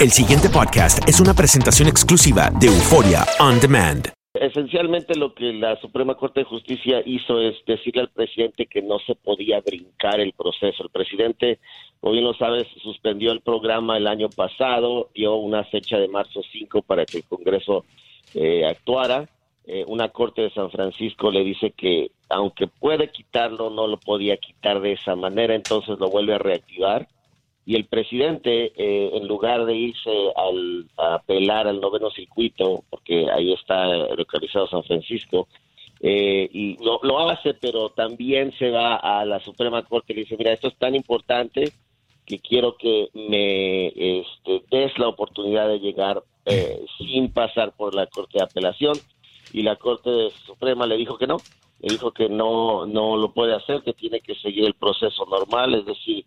El siguiente podcast es una presentación exclusiva de Euforia On Demand. Esencialmente lo que la Suprema Corte de Justicia hizo es decirle al presidente que no se podía brincar el proceso. El presidente, como bien lo sabes, suspendió el programa el año pasado, dio una fecha de marzo 5 para que el Congreso eh, actuara. Eh, una Corte de San Francisco le dice que aunque puede quitarlo, no lo podía quitar de esa manera, entonces lo vuelve a reactivar y el presidente, eh, en lugar de irse al, a apelar al noveno circuito, porque ahí está localizado San Francisco, eh, y lo, lo, hace, pero también se va a la Suprema Corte y le dice, mira, esto es tan importante que quiero que me este, des la oportunidad de llegar eh, sin pasar por la Corte de Apelación. Y la Corte Suprema le dijo que no, le dijo que no, no lo puede hacer, que tiene que seguir el proceso normal, es decir,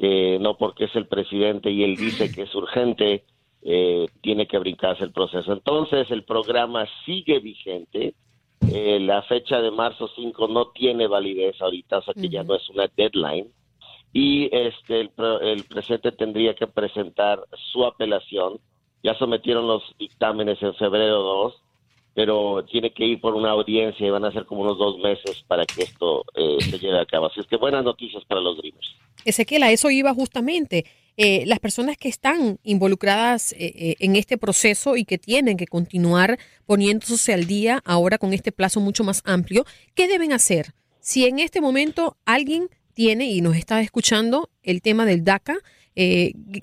que no porque es el presidente y él dice que es urgente, eh, tiene que brincarse el proceso. Entonces, el programa sigue vigente. Eh, la fecha de marzo 5 no tiene validez ahorita, o sea que ya no es una deadline. Y este el, el presidente tendría que presentar su apelación. Ya sometieron los dictámenes en febrero 2 pero tiene que ir por una audiencia y van a ser como unos dos meses para que esto eh, se lleve a cabo. Así es que buenas noticias para los Dreamers. Ezequiel, a eso iba justamente. Eh, las personas que están involucradas eh, en este proceso y que tienen que continuar poniéndose al día ahora con este plazo mucho más amplio, ¿qué deben hacer? Si en este momento alguien tiene y nos está escuchando el tema del DACA,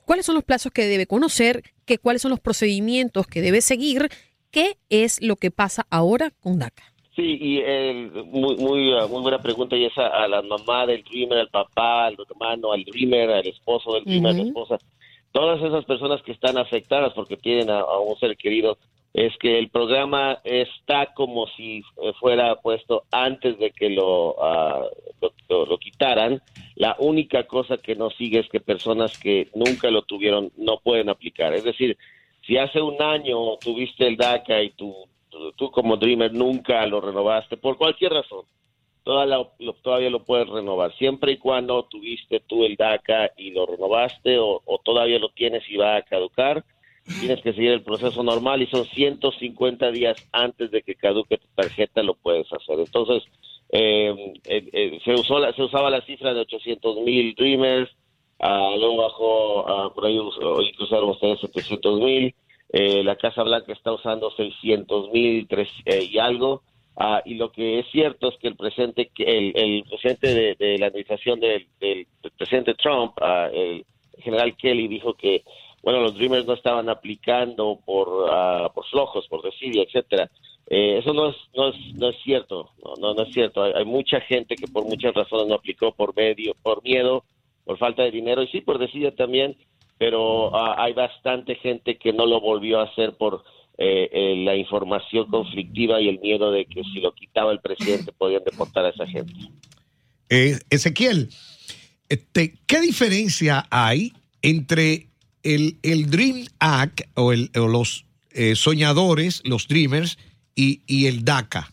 ¿cuáles son los plazos que debe conocer? ¿Qué, ¿Cuáles son los procedimientos que debe seguir? ¿Qué es lo que pasa ahora con DACA? Sí, y muy, muy, uh, muy buena pregunta y esa a la mamá del Dreamer, al papá, al hermano, al Dreamer, al esposo del Dreamer, a la esposa, todas esas personas que están afectadas porque tienen a, un ser querido, es que el programa está como si fuera puesto antes de que lo, uh, lo, lo, quitaran. La única cosa que no sigue es que personas que nunca lo tuvieron no pueden aplicar. Es decir, si hace un año tuviste el DACA y tú, tú como Dreamer nunca lo renovaste, por cualquier razón, todavía lo puedes renovar, siempre y cuando tuviste tú el DACA y lo renovaste o, todavía lo tienes y va a caducar, tienes que seguir el proceso normal y son 150 días antes de que caduque tu tarjeta lo puedes hacer. Entonces, eh, eh, eh, se, usó se usaba la cifra de 800 mil Dreamers, Ah, luego bajó, ah, por ahí usaron ustedes 700 mil, eh, la Casa Blanca está usando 600 mil eh, y algo, ah, y lo que es cierto es que el presidente, el, el presidente de, la administración del, presidente Trump, el general Kelly, dijo que, bueno, los Dreamers no estaban aplicando por, por flojos, por desidia, etcétera. Eh, eso no es, no es, no es cierto, no, no, es cierto. Hay, hay, mucha gente que por muchas razones no aplicó por medio, por miedo, por falta de dinero y sí por decida también, pero uh, hay bastante gente que no lo volvió a hacer por eh, eh, la información conflictiva y el miedo de que si lo quitaba el presidente podían deportar a esa gente. Eh, Ezequiel, este, ¿qué diferencia hay entre el, el Dream Act o, el, los eh, soñadores, los Dreamers, y el DACA?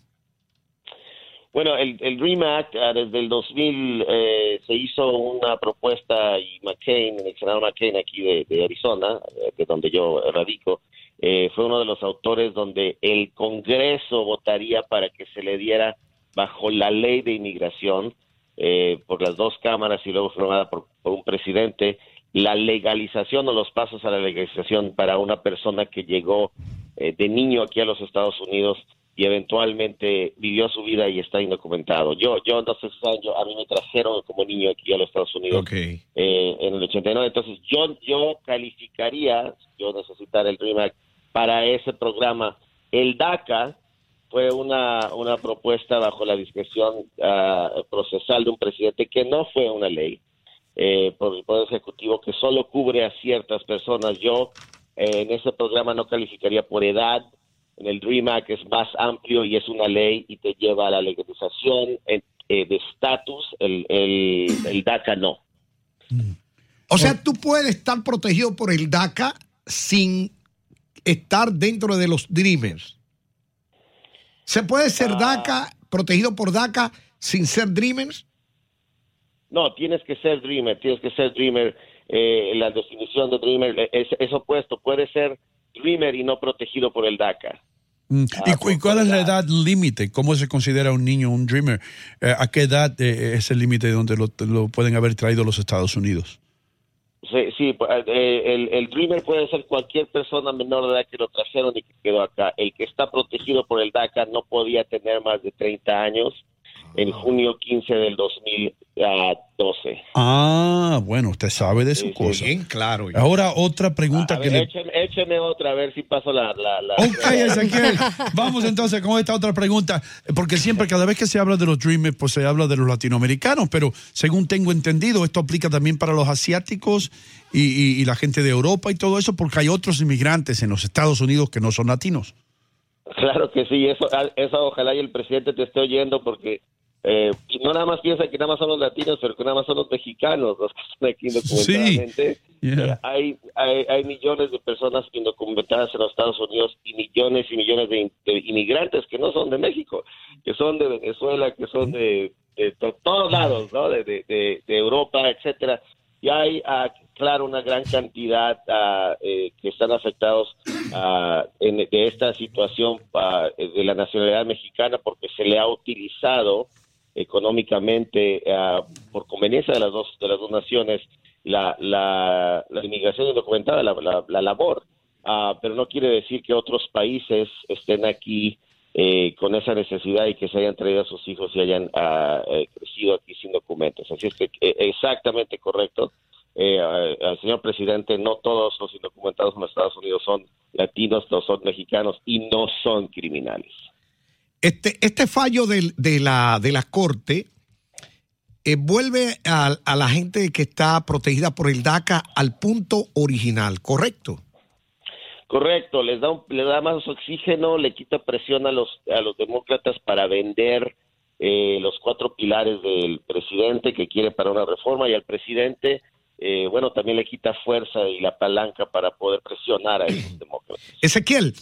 Bueno, el, el Dream Act ah, desde el 2000 eh, se hizo una propuesta y McCain, el senador McCain aquí de, Arizona, eh, de donde yo radico, eh, fue uno de los autores donde el Congreso votaría para que se le diera bajo la ley de inmigración por las dos cámaras y luego formada por, por un presidente la legalización o los pasos a la legalización para una persona que llegó de niño aquí a los Estados Unidos y eventualmente vivió su vida y está indocumentado. Yo, yo sé si a mí me trajeron como niño aquí a los Estados Unidos eh, en el 89, entonces yo, yo calificaría, yo necesitar el DREAM para ese programa. El DACA fue una, una propuesta bajo la discreción uh, procesal de un presidente que no fue una ley eh, por el Poder Ejecutivo que solo cubre a ciertas personas. Yo eh, en ese programa no calificaría por edad, en el DREAM Act es más amplio y es una ley y te lleva a la legalización eh, de estatus, el, el, DACA no. O sea, tú puedes estar protegido por el DACA sin estar dentro de los Dreamers. ¿Se puede ser ah. DACA, protegido por DACA, sin ser Dreamers? No, tienes que ser Dreamer, tienes que ser Dreamer. eh, la definición de Dreamer eh, es, es opuesto, puede ser Dreamer y no protegido por el DACA. Mm. ¿Y, Ah, cu- y cuál es la edad límite? ¿Cómo se considera un niño un dreamer? Eh, ¿A qué edad eh, es el límite donde lo, lo pueden haber traído a los Estados Unidos? Sí, sí, pues, eh, el, el Dreamer puede ser cualquier persona menor de edad que lo trajeron y que quedó acá. El que está protegido por el DACA no podía tener más de 30 años en junio 15 del 2012. Ah, bueno, usted sabe de su Sí, sí, cosa. Bien claro. Ahora otra pregunta A que ver, le... écheme, écheme otra, a ver si paso la... la, la- Ezequiel. Vamos entonces con esta otra pregunta, porque siempre, cada vez que se habla de los Dreamers, pues se habla de los latinoamericanos, pero según tengo entendido, esto aplica también para los asiáticos y, y- y la gente de Europa y todo eso, porque hay otros inmigrantes en los Estados Unidos que no son latinos. Claro que sí, eso, eso ojalá y el presidente te esté oyendo porque eh, y no nada más piensa que nada más son los latinos, pero que nada más son los mexicanos los que están aquí indocumentadamente. Yeah. Eh, hay, hay, hay millones de personas indocumentadas en los Estados Unidos y millones y millones de, in- de inmigrantes que no son de México, que son de Venezuela, que son de, de to- todos lados, ¿no? De, Europa, etcétera. Y hay, ah, claro, una gran cantidad ah, eh, que están afectados ah, en- de esta situación de la nacionalidad mexicana porque se le ha utilizado económicamente ah, por conveniencia de las dos de las dos naciones la, la, la inmigración indocumentada, la, la, la labor, Ah, pero no quiere decir que otros países estén aquí eh, con esa necesidad y que se hayan traído a sus hijos y hayan eh, crecido aquí sin documentos. Así es que eh, exactamente correcto. Al señor presidente, no todos los indocumentados en los Estados Unidos son latinos, no son mexicanos y no son criminales. Este, este fallo del- de, la, de la Corte eh, vuelve a, a la gente que está protegida por el DACA al punto original, ¿correcto? Correcto, les da un- le da más oxígeno, le quita presión a los a los demócratas para vender eh, los cuatro pilares del presidente que quiere para una reforma y al presidente eh, bueno también le quita fuerza y la palanca para poder presionar a esos demócratas. Ezequiel,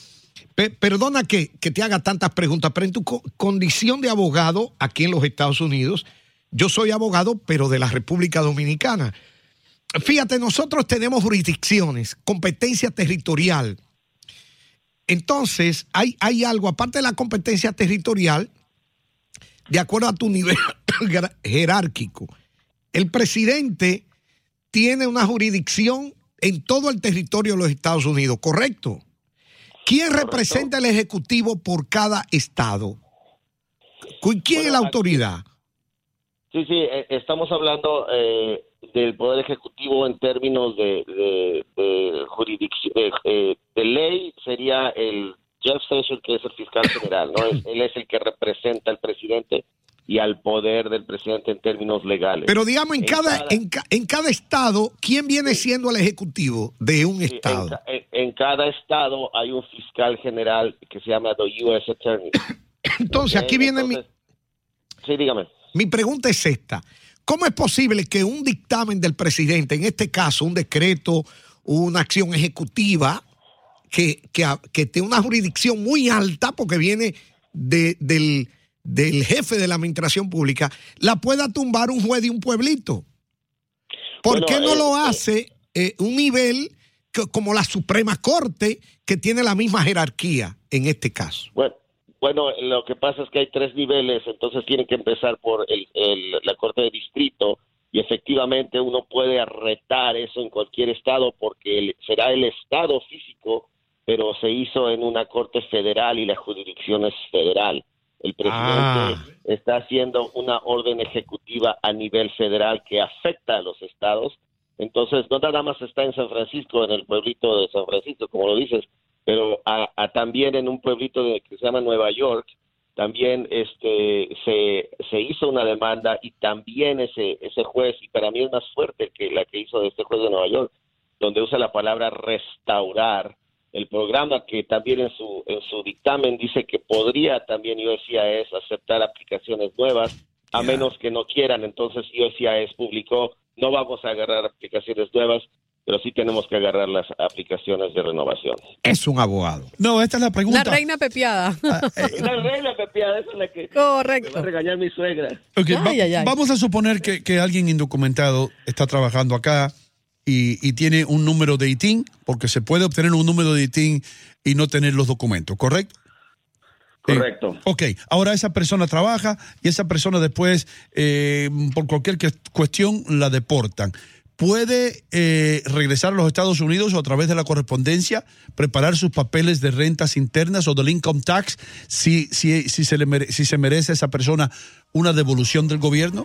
pe- perdona que, que te haga tantas preguntas, pero en tu co- condición de abogado aquí en los Estados Unidos, yo soy abogado, pero de la República Dominicana. Fíjate, nosotros tenemos jurisdicciones, competencia territorial. Entonces, hay, hay algo, aparte de la competencia territorial, de acuerdo a tu nivel jerárquico, el presidente tiene una jurisdicción en todo el territorio de los Estados Unidos, ¿correcto? ¿Quién Correcto. representa el Ejecutivo por cada estado? ¿Quién es la aquí- autoridad? Sí, sí, eh, estamos hablando eh, del Poder Ejecutivo en términos de, de, de jurisdicción, eh, eh, de ley, sería el Jeff Sessions, que es el fiscal general, ¿no? Él es el que representa al presidente y al poder del presidente en términos legales. Pero digamos, en En cada, cada- en, ca- en cada estado, ¿quién viene siendo el Ejecutivo de un estado? en- en cada estado hay un fiscal general que se llama the U.S. Attorney. Entonces, aquí viene mi, Sí, dígame. mi pregunta es esta. ¿Cómo es posible que un dictamen del presidente, en este caso un decreto, una acción ejecutiva, que, que, que tiene una jurisdicción muy alta porque viene de- del, del jefe de la administración pública, la pueda tumbar un juez de un pueblito? ¿Por Bueno, qué no eh, lo eh, hace eh, un nivel que- como la Suprema Corte, que tiene la misma jerarquía en este caso? Bueno, bueno, lo que pasa es que hay tres niveles, entonces tienen que empezar por el, el- la Corte de Distrito y efectivamente uno puede retar eso en cualquier estado porque el- será el estado físico, pero se hizo en una Corte federal y la jurisdicción es federal. El presidente Ah. está haciendo una orden ejecutiva a nivel federal que afecta a los estados. Entonces, no nada más está en San Francisco, en el pueblito de San Francisco, como lo dices, pero a, a también en un pueblito de, que se llama Nueva York, también este se, se hizo una demanda y también ese ese juez, y para mí es más fuerte que la que hizo este juez de Nueva York, donde usa la palabra restaurar el programa que también en su en su dictamen dice que podría también USCIS aceptar aplicaciones nuevas a menos que no quieran entonces USCIS publicó no vamos a agarrar aplicaciones nuevas pero sí tenemos que agarrar las aplicaciones de renovación Es un abogado. No, esta es la La pregunta. reina pepiada. Ah, eh, la reina Pepia esa es la que me va a Correcto. regañar mi suegra ok, va- Ay, ay, ay. Vamos a suponer que, que alguien indocumentado está trabajando acá y, y tiene un número de ITIN, porque se puede obtener un número de ITIN y no tener los documentos, ¿correcto? Eh, Correcto. ok, ahora esa persona trabaja y esa persona después, eh, por cualquier que- cuestión, la deportan. ¿Puede eh, regresar a los Estados Unidos o a través de la correspondencia preparar sus papeles de rentas internas o del income tax si, si, si, se, le mere- si se merece a esa persona una devolución del gobierno?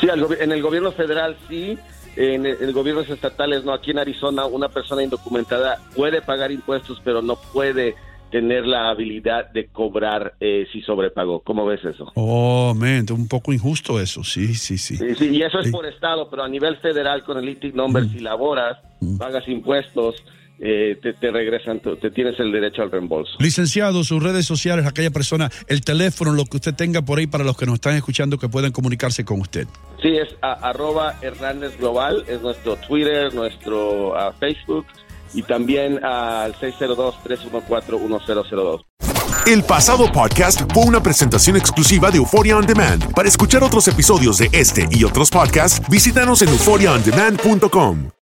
Sí, en el gobierno federal sí, en en gobiernos estatales no. Aquí en Arizona una persona indocumentada puede pagar impuestos, pero no puede tener la habilidad de cobrar eh, si sobrepagó. ¿Cómo ves eso? Oh, man, un poco injusto eso, sí, sí, sí. Sí, sí, y eso es Sí. por estado, pero a nivel federal con el ITIC number, si laboras, pagas impuestos, eh, te, te regresan, te tienes el derecho al reembolso. Licenciado, sus redes sociales, aquella persona, el teléfono, lo que usted tenga por ahí para los que nos están escuchando que puedan comunicarse con usted. Sí, es a- arroba Hernández Global, es nuestro Twitter, nuestro ah, Facebook y también al 602-314-1002. El pasado podcast fue una presentación exclusiva de Euphoria On Demand. Para escuchar otros episodios de este y otros podcasts, visítanos en euphoriaondemand.com.